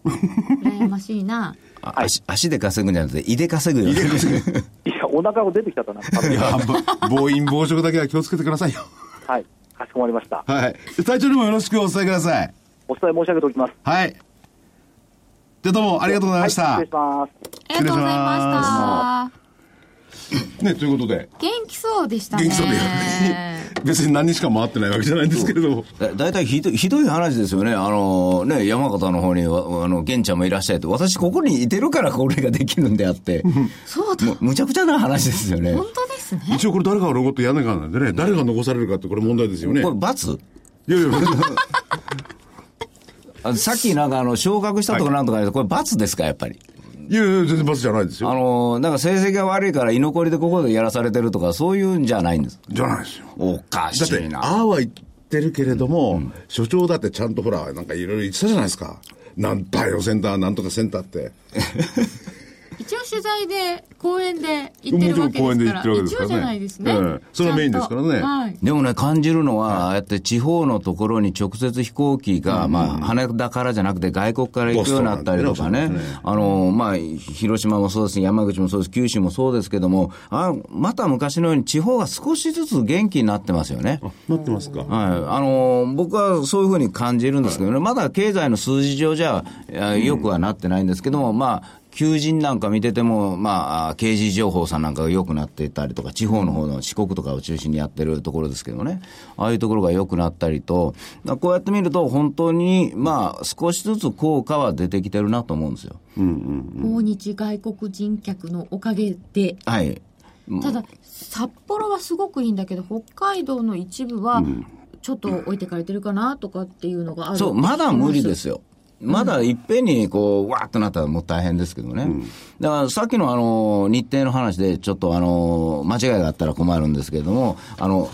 羨ましいな。あ足足で稼ぐんじゃなくて、胃で稼ぐよ。いや、お腹が出てきちゃったな。食べいや、ぼ暴飲暴食だけは気をつけてくださいよ。はい。かしこまりました。はい。隊長にもよろしくお伝えください。お伝え申し上げておきます。はい。じゃあどうもありがとうございました。はい、失礼します。ありがとうございました。ね、ということで、元気そうでしたね。元気そうで別に何日間回ってないわけじゃないんですけれども。だ大体ひどいひどい話ですよね。あの、ね、山形の方には、あの、玄ちゃんもいらっしゃいって、私ここにいてるからこれができるんであって、そうだ。むむちゃくちゃな話ですよね。本当ですね。一応これ誰かが残ってやんないかんなんでね、誰が残されるかってこれ問題ですよね。これ罰？いやいや、あさっきなんかあの、昇格したとかなんとか言うと、これ罰ですか、やっぱり。いやいや、全然罰じゃないですあよ。の、なんか成績が悪いから居残りでここでやらされてるとか、そういうんじゃないんです。じゃないですよ。おかしていな。ああは言ってるけれども、所長だってちゃんとほら、なんかいろいろ言ってたじゃないですか。なんバイオセンター、なんとかセンターって。一応取材で、公園で行ってるわけですから。もちろん公園で行ってるわけですからね一応じゃないですね。ええそれがメインですからねはい。でもね、感じるのは、ああやって地方のところに直接飛行機が、まあ、羽田からじゃなくて外国から行くようになったりとかねね、あの、まあ、広島もそうですし、山口もそうです、九州もそうですけども、あまた昔のように地方が少しずつ元気になってますよね。なってますか。はい。あの、僕はそういうふうに感じるんですけどね、まだ経済の数字上じゃ、よくはなってないんですけども、まあ、求人なんか見てても、まあ、刑事情報さんなんかが良くなっていたりとか、地方の方の四国とかを中心にやってるところですけどね、ああいうところが良くなったりと、こうやって見ると、本当に、まあ、少しずつ効果は出てきてるなと思うんですよ。訪日外国人客のおかげで。はい。ただ、札幌はすごくいいんだけど、北海道の一部は、ちょっと置いてかれてるかなとかっていうのがあるそう、まだ無理ですよ。よ。まだいっぺんにこう、わーっとなったらもう大変ですけどね。だからさっきのあの、日程の話でちょっとあの、間違いがあったら困るんですけれども、あの、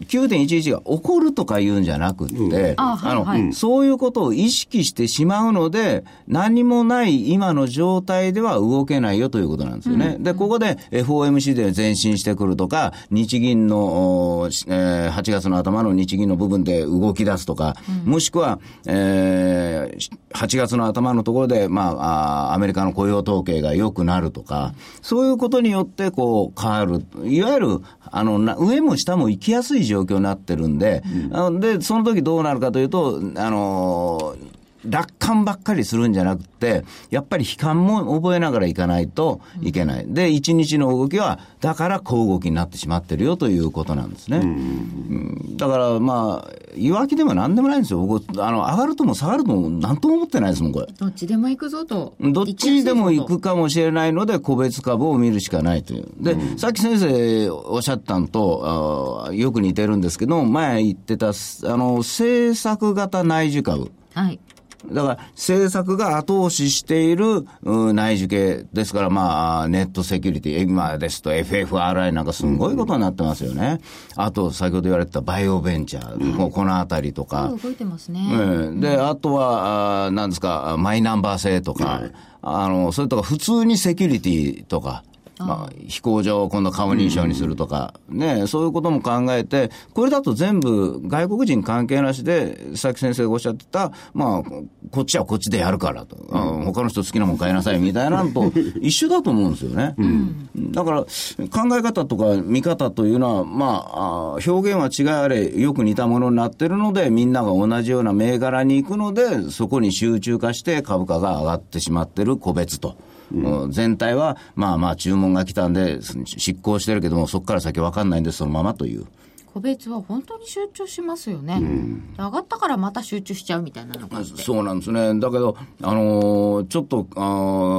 9.11が起こるとか言うんじゃなくって、あはいの、はい。そういうことを意識してしまうので、何もない今の状態では動けないよということなんですよね。で、ここで FOMC で前進してくるとか、日銀の、えー8月の頭の日銀の部分で動き出すとか、もしくは、えー8月の頭のところで、まあ、あーアメリカの雇用統計が良くなるとか、そういうことによって、こう、変わる。いわゆる、あの、な上も下も行きやすい状況になってるんで、あので、その時どうなるかというと、あのー楽観ばっかりするんじゃなくて、やっぱり悲観も覚えながらいかないといけない。で、一日の動きは、だから小動きになってしまってるよということなんですね。うんだから、まあ、弱気でもなんでもないんですよ。僕、あの、上がるとも下がるともなんとも思ってないですもん、これ。どっちでも行くぞと。どっちにでも行く。くかもしれないので、個別株を見るしかないという。で、さっき先生おっしゃったのと、あーよく似てるんですけど、前言ってた、あの、政策型内需株。はい。だから、政策が後押ししているうん内需系ですから、まあ、ネットセキュリティ、今ですと FFRI なんかすごいことになってますよね。あと、先ほど言われてたバイオベンチャー、もうこのあたりとか。動いてますね。ええで、あとは、あーなんですか、マイナンバー制とか、あの、それとか普通にセキュリティとか、まあ、飛行場を今度顔認証にするとか、ね、そういうことも考えて、これだと全部外国人関係なしで、さっき先生がおっしゃってた、まあ、こっちはこっちでやるからと、うん。他の人好きなもん買いなさいみたいなのと 一緒だと思うんですよね。だから、考え方とか見方というのは、まあ、表現は違いあれ、よく似たものになってるので、みんなが同じような銘柄に行くので、そこに集中化して株価が上がってしまってる個別と。うん全体は、まあまあ注文が来たんで、執行してるけども、そこから先分かんないんで、そのままという。個別は本当に集中しますよね。上がったからまた集中しちゃうみたいなの。そうなんですね。だけど、あのーちょっと、あ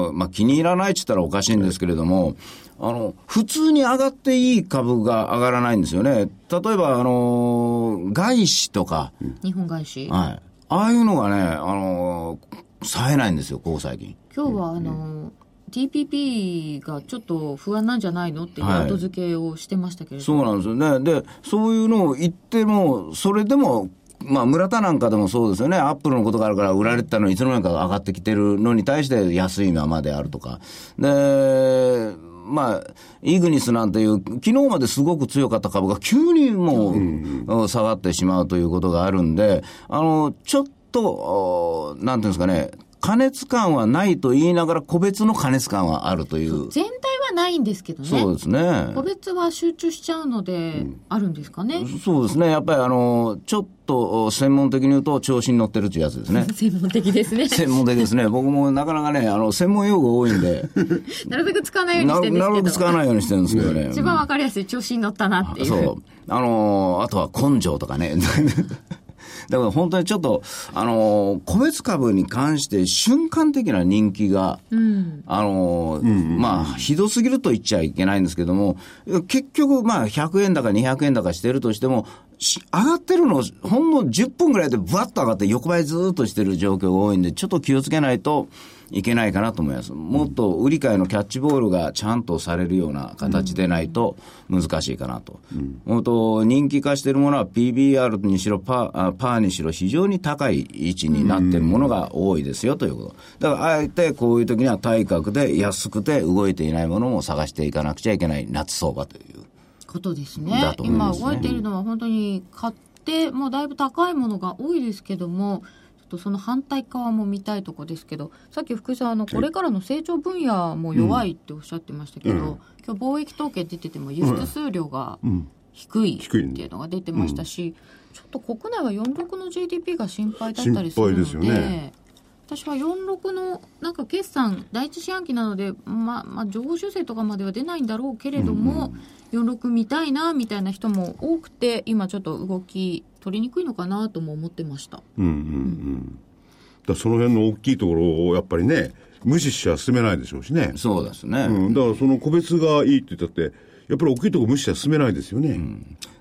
ーまあ、気に入らないって言ったらおかしいんですけれども、あの、普通に上がっていい株が上がらないんですよね。例えば、あのー外資とか、日本外資。はい。ああいうのがね、あのー冴えないんですよ、ここ最近。今日はあの、TPP がちょっと不安なんじゃないのっていうはい後付けをしてましたけれどそうなんですよね。で、そういうのを言っても、それでも、まあ、村田なんかでもそうですよね。アップルのことがあるから売られてたのにいつの間にか上がってきてるのに対して安いままであるとか。で、まあ、イグニスなんていう、昨日まですごく強かった株が急にもう、下がってしまうということがあるんで、あの、ちょっと、おなんていうんですかね、加熱感はないと言いながら個別の加熱感はあるという。全体はないんですけどね。そうですね。個別は集中しちゃうので、あるんですかね。そうですね。やっぱりあの、ちょっとお専門的に言うと調子に乗ってるっていうやつですね。専門的ですね。専門的ですね。僕もなかなかね、あの、専門用語多いんで、なるべく使わないようになしてるんですけど。なるべく使わないようにしてるんですけどね。一番わかりやすい調子に乗ったなっていう。そう。あのーあとは根性とかね。だから本当にちょっと、あのー個別株に関して瞬間的な人気が、うん。あのーまあ、ひどすぎると言っちゃいけないんですけども、結局、まあ、100円高、200円高してるとしても、し上がってるの、ほんの10分ぐらいでブワッと上がって横ばいずーっとしてる状況が多いんで、ちょっと気をつけないといけないかなと思います。もっと売り買いのキャッチボールがちゃんとされるような形でないと難しいかなと。本当人気化してるものは PBR にしろパー、あパーにしろ非常に高い位置になってるものが多いですよということ。だから、あえてこういう時には対角で安くて動いていないものも探していかなくちゃいけない夏相場という。ことですねすね今動いているのは本当に買ってもうだいぶ高いものが多いですけどもっとその反対側も見たいとこですけどさっき福井さんあのこれからの成長分野も弱いっておっしゃってましたけど、今日貿易統計出てても輸出数量が低いっていうのが出てましたし、ちょっと国内は46の GDP が心配だったりするのでね。私は46のなんか決算第一四半期なので、まあ、まあ上修正とかまでは出ないんだろうけれども、46見たいなみたいな人も多くて今ちょっと動き取りにくいのかなとも思ってましたうんうんうん。だからその辺の大きいところをやっぱりね、無視しちゃ進めないでしょうしね。そうですね。うん、だからその個別がいいって言ったって、やっぱり大きいところ無視しては進めないですよね。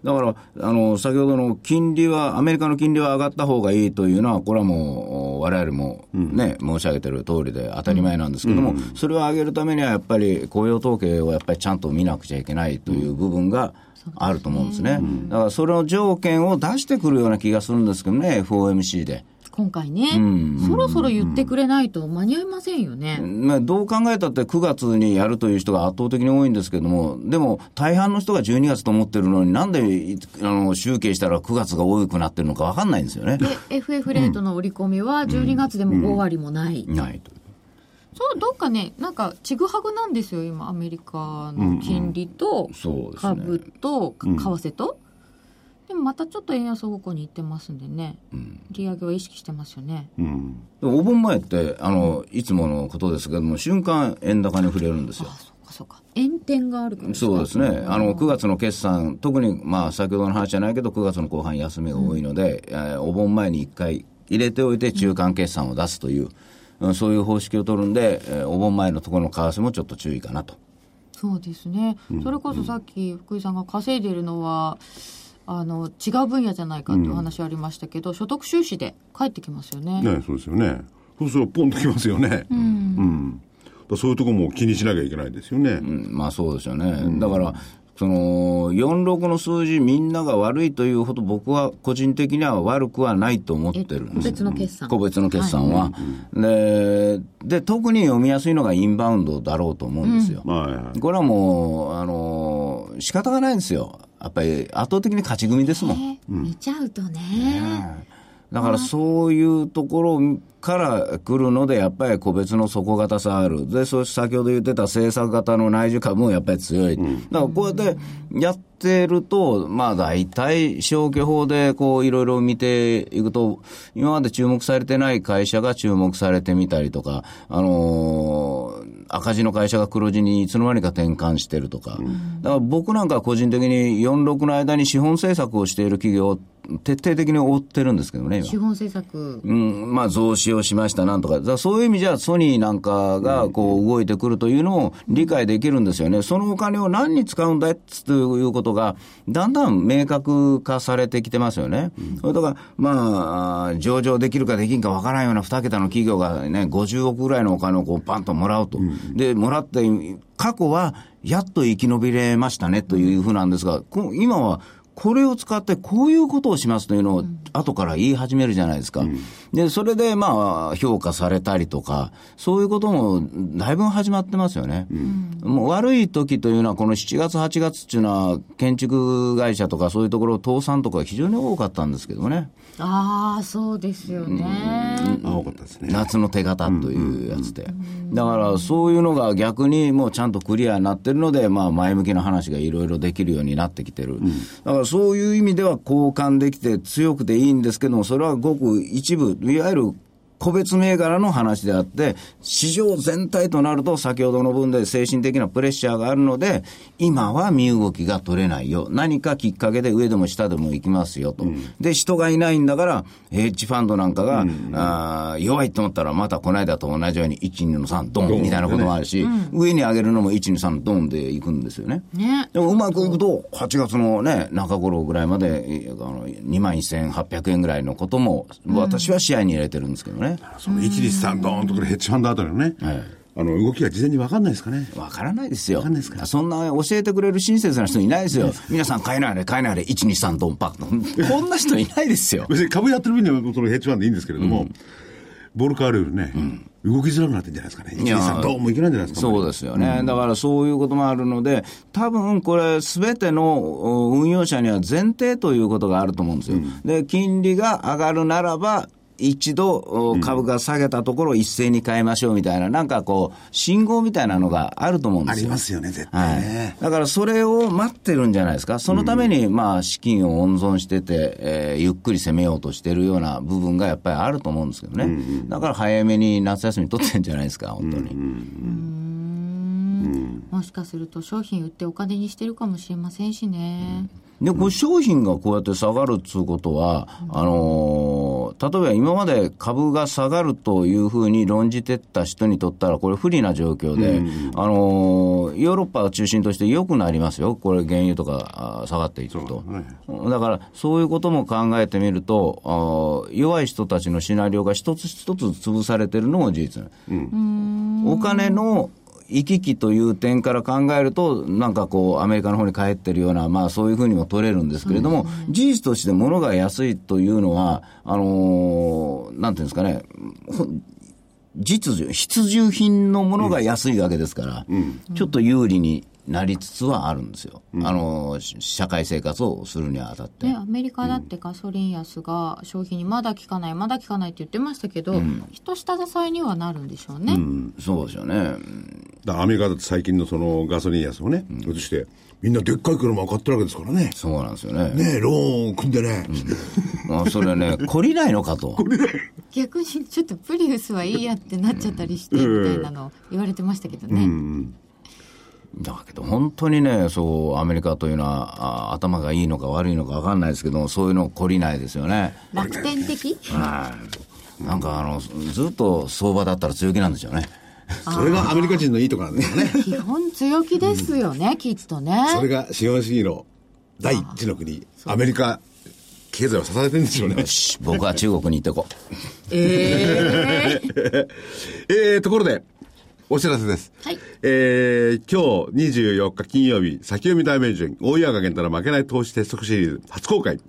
だから、あの、先ほどの金利は、アメリカの金利は上がった方がいいというのは、これはもう、我々もね、申し上げてる通りで当たり前なんですけども、それを上げるためには、やっぱり雇用統計をやっぱりちゃんと見なくちゃいけないという部分が、あると思うんですね。だから、それの条件を出してくるような気がするんですけどね、FOMC で。今回ね、そろそろ言ってくれないと間に合いませんよね。まあ、どう考えたって9月にやるという人が圧倒的に多いんですけども、でも大半の人が12月と思ってるのに、なんであの集計したら9月が多くなってるのか分かんないんですよね。で、FF レートの織り込みは12月でも5割もない。ないと。そう、どっかね、なんか、ちぐはぐなんですよ、今、アメリカの金利と、株と、為替と。でもまたちょっと円安方向に行ってますんでね、利上げは意識してますよね。うん。お盆前ってあの、いつものことですけども、瞬間円高に触れるんですよあ、。そうかそうか。円転があるからそうですね、あの9月の決算、特に、まあ、先ほどの話じゃないけど、9月の後半、休みが多いので、えーお盆前に1回入れておいて、中間決算を出すという、うんそういう方式を取るんで、えーお盆前のところの為替もちょっと注意かなと。そうですね、それこそさっき福井さんが稼いでいるのはあの違う分野じゃないかっていうお話ありましたけど、所得収支で返ってきますよね。ねそうですよね。そうするとポンときますよね。うん。だからそういうところも気にしなきゃいけないですよね。うんまあそうですよね。だから、その、46の数字みんなが悪いというほど僕は個人的には悪くはないと思ってるんです個別の決算個別の決算は。でで、特に読みやすいのがインバウンドだろうと思うんですよ。はいはい。これはもう、あの、仕方がないんですよ。やっぱり圧倒的に勝ち組ですもん。ね見ちゃうとね、だからそういうところから来るので、やっぱり個別の底堅さある。で、そして先ほど言ってた政策型の内需株もやっぱり強い。だからこうやってやってると、まあ大体消去法でこういろいろ見ていくと、今まで注目されてない会社が注目されてみたりとか、あのー赤字の会社が黒字にいつの間にか転換してるとか。だから僕なんかは個人的に46の間に資本政策をしている企業を徹底的に追ってるんですけどね、今資本政策、うん、まあ増資をしましたなんとか。だからそういう意味じゃソニーなんかがこう動いてくるというのを理解できるんですよね。そのお金を何に使うんだということがだんだん明確化されてきてますよね。それとか、まあ、上場できるかできんかわからんような2桁の企業がね、50億ぐらいのお金をこうパンともらうと。で、もらって、過去はやっと生き延びれましたねというふうなんですが、今はこれを使ってこういうことをしますというのを後から言い始めるじゃないですか。で、それでまあ評価されたりとか、そういうこともだいぶ始まってますよね。もう悪い時というのはこの7月8月っていうのは建築会社とかそういうところ倒産とか非常に多かったんですけどね。ああそうですよね、あ、多かったですね。夏の手形というやつで。だからそういうのが逆にもうちゃんとクリアになってるので、まあ前向きな話がいろいろできるようになってきてる。だからそういう意味では交換できて強くていいんですけども、それはごく一部、いわゆる個別銘柄の話であって、市場全体となると、先ほどの分で精神的なプレッシャーがあるので、今は身動きが取れないよ。何かきっかけで上でも下でも行きますよと。で、人がいないんだから、ヘッジファンドなんかが、あー弱いと思ったら、またこの間と同じように、1、2の3、ドンみたいなこともあるし、上に上げるのも1、2、3、ドンで行くんですよね。ねでもうまくいくと、8月のね、中頃ぐらいまで、えあの2万1800円ぐらいのことも、私は試合に入れてるんですけどね。その一律さんドーンとくるヘッジファンドあたりのね、はいあの、動きが事前に分かんないですかね。わからないですよ。かんないですか？そんな教えてくれる親切な人いないですよ。皆さん買えないで買えないで、1、2、3ドンパッと。こんな人いないですよ。別に株やってる分にはそのヘッジファンドでいいんですけれども、ボール変わるよりね、動きづらくなってんじゃないですかね。一さんドーンもいけないんじゃないですか。そうですよね。だからそういうこともあるので、多分これ、すべてのお運用者には前提ということがあると思うんですよ。で、金利が上がるならば、一度お株が下げたところ一斉に買いましょうみたいな、なんかこう、信号みたいなのがあると思うんですよ。ありますよね、絶は対ね。い、だからそれを待ってるんじゃないですか、そのためにまあ資金を温存してて、えーゆっくり攻めようとしてるような部分がやっぱりあると思うんですけどね、だから早めに夏休み取ってるんじゃないですか、本当に。もしかすると商品売ってお金にしてるかもしれませんしね、で、こう商品がこうやって下がるっていうことは、あのーも、例えば今まで株が下がるというふうに論じてった人にとったら、これ不利な状況で、あの、ヨーロッパを中心として良くなりますよ。これ原油とかあ下がっていくと。だから、そういうことも考えてみると、あ弱い人たちのシナリオが一つ一つ潰されてるのも事実。お金の行き来という点から考えると、なんかこう、アメリカの方に帰ってるような、まあそういうふうにも取れるんですけれども、事実として物が安いというのは、あのーなんていうんですかね、ほ実需、必需品のものが安いわけですから、ちょっと有利になりつつはあるんですよ。あのーし社会生活をするにあたって。ね、アメリカだってガソリン安が消費にまだ効かない、まだ効かないって言ってましたけど、人下支えにはなるんでしょうね。そうですよね。だからアメリカだって最近のそのガソリン安をね、移して、みんなでっかい車買ってるわけですからね。そうなんですよね。ねえ、ローンを組んでね。まあそれね、懲りないのかと。逆にちょっとプリウスはいいやってなっちゃったりして、みたいなの言われてましたけどね。だけど本当にね、そう、アメリカというのは、あ頭がいいのか悪いのか分かんないですけど、そういうの懲りないですよね。楽天的？はい。なんかあの、ずっと相場だったら強気なんでしょうね。それがアメリカ人のいいところなんですよね。基本強気ですよね、きっとね。それが資本主義の第一の国、アメリカ経済を支えてるんですよね。し僕は中国に行ってこええ えー、ところで、お知らせです。はいえー、今日24日金曜日、先読み大名人、大岩が源太の負けない投資鉄則シリーズ初公開。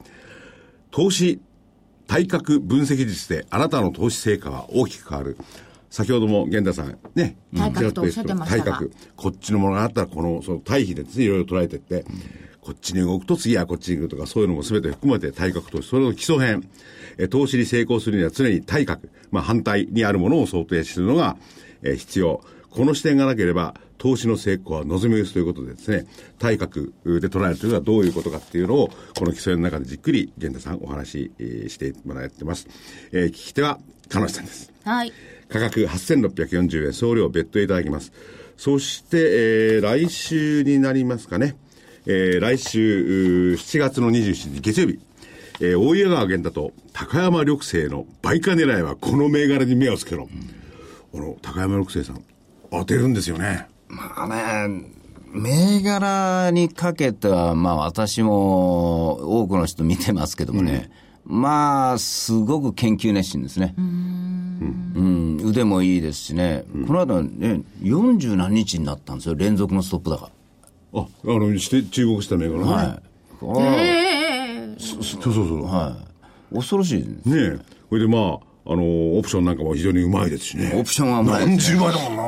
投資対角分析術であなたの投資成果は大きく変わる。先ほども源太さんね、対角とおっしゃってましたが対角。こっちのものがあったら、この、その対比でですね、いろいろ捉えていって、こっちに動くと次はこっちに行くとか、そういうのも全て含めて対角投資。それの基礎編。えー投資に成功するには常に対角、まあ反対にあるものを想定するのが、えー必要。この視点がなければ、投資の成功は望み薄ということでですね、対角で捉えるというのはどういうことかっていうのを、この基礎編の中でじっくり、源太さんお話し、えーしてもらってます。えー聞き手は、鹿野さんです。はい。価格8640円、送料別途いただきます。そして、えー来週になりますかね。えー来週、うー7月の27日月曜日、えー大岩川源太と高山緑星の倍価狙いはこの銘柄に目をつけろ。この高山緑星さん、当てるんですよね。まあね、銘柄にかけては、まあ私も多くの人見てますけどもね、まあ、すごく研究熱心ですね。うん、腕もいいですしね、この間ね、40何日になったんですよ、連続のストップ高。あ、あの、して、注目した銘柄ね。はい。ええそうそうそう。はい。恐ろしいです。ねえ。それでまあ、あの、オプションなんかも非常にうまいですしね。オプションはうまいね十倍だもんな。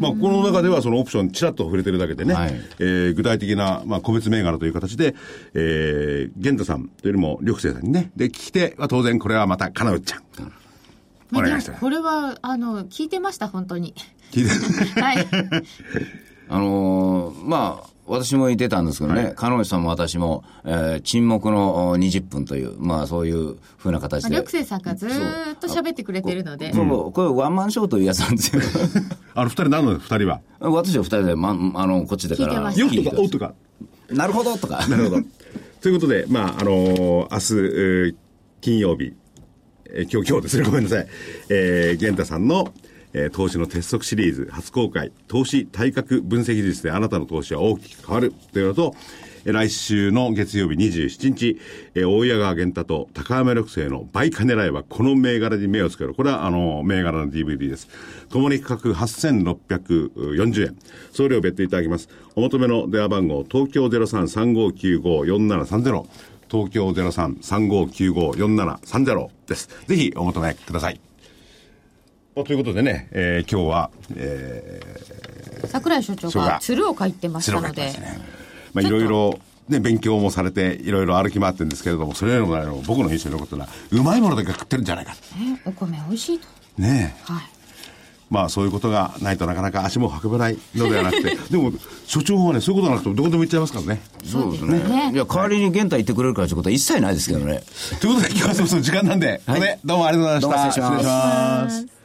まあ、この中ではそのオプションちらっと触れてるだけでね、はいえー具体的な、まあ、個別銘柄という形で、えー、玄太さんというよりも、緑星さんにね、で、聞き手は当然これはまた、金内ちゃん。お願いしたい。これは、あの、聞いてました、本当に。聞いて。はい。あのーまあ、私も言ってたんですけどね、彼女さんも私も、えー沈黙のお20分という、まあそういうふうな形で。緑星さんがずーっと喋ってくれてるので。そうこれワンマンショーというやつなんですよ。あの、二人何の二人は？私は二人で、ま、あの、こっちでから。よくとか、おうとか。なるほどとか。なるほど。ということで、まあ、あのー明日、えー金曜日、えー今日、今日ですね、ごめんなさい。えー、玄太さんの、えー投資の鉄則シリーズ初公開、投資対角分析術であなたの投資は大きく変わるというのと、えー来週の月曜日27日、えー大谷川玄太と高山緑星の倍価狙いはこの銘柄に目をつける。これはあの、銘柄の DVD です。ともに価格8640円。送料別途いただきます。お求めの電話番号、東京0335954730。東京0335954730です。ぜひお求めください。まあということでね、えー今日は、え桜井所長が鶴を書いてまー、したので。まあいろいろ、ね、勉強もされて、いろいろ歩き回ってるんですけれども、それよりもあの僕の印象に残ったのは、うまいものだけ食ってるんじゃないか。ねお米美味しいと。ねえ。はい。まあそういうことがないとなかなか足も運べないのではなくて、でも所長はね、そういうことなくてもどこでも行っちゃいますからね。そうですね。いや、代わりに玄太言ってくれるからということは一切ないですけどね。ということで今日はそろそろ時間なんで、ここでどうもありがとうございました。どうも失礼します失礼します。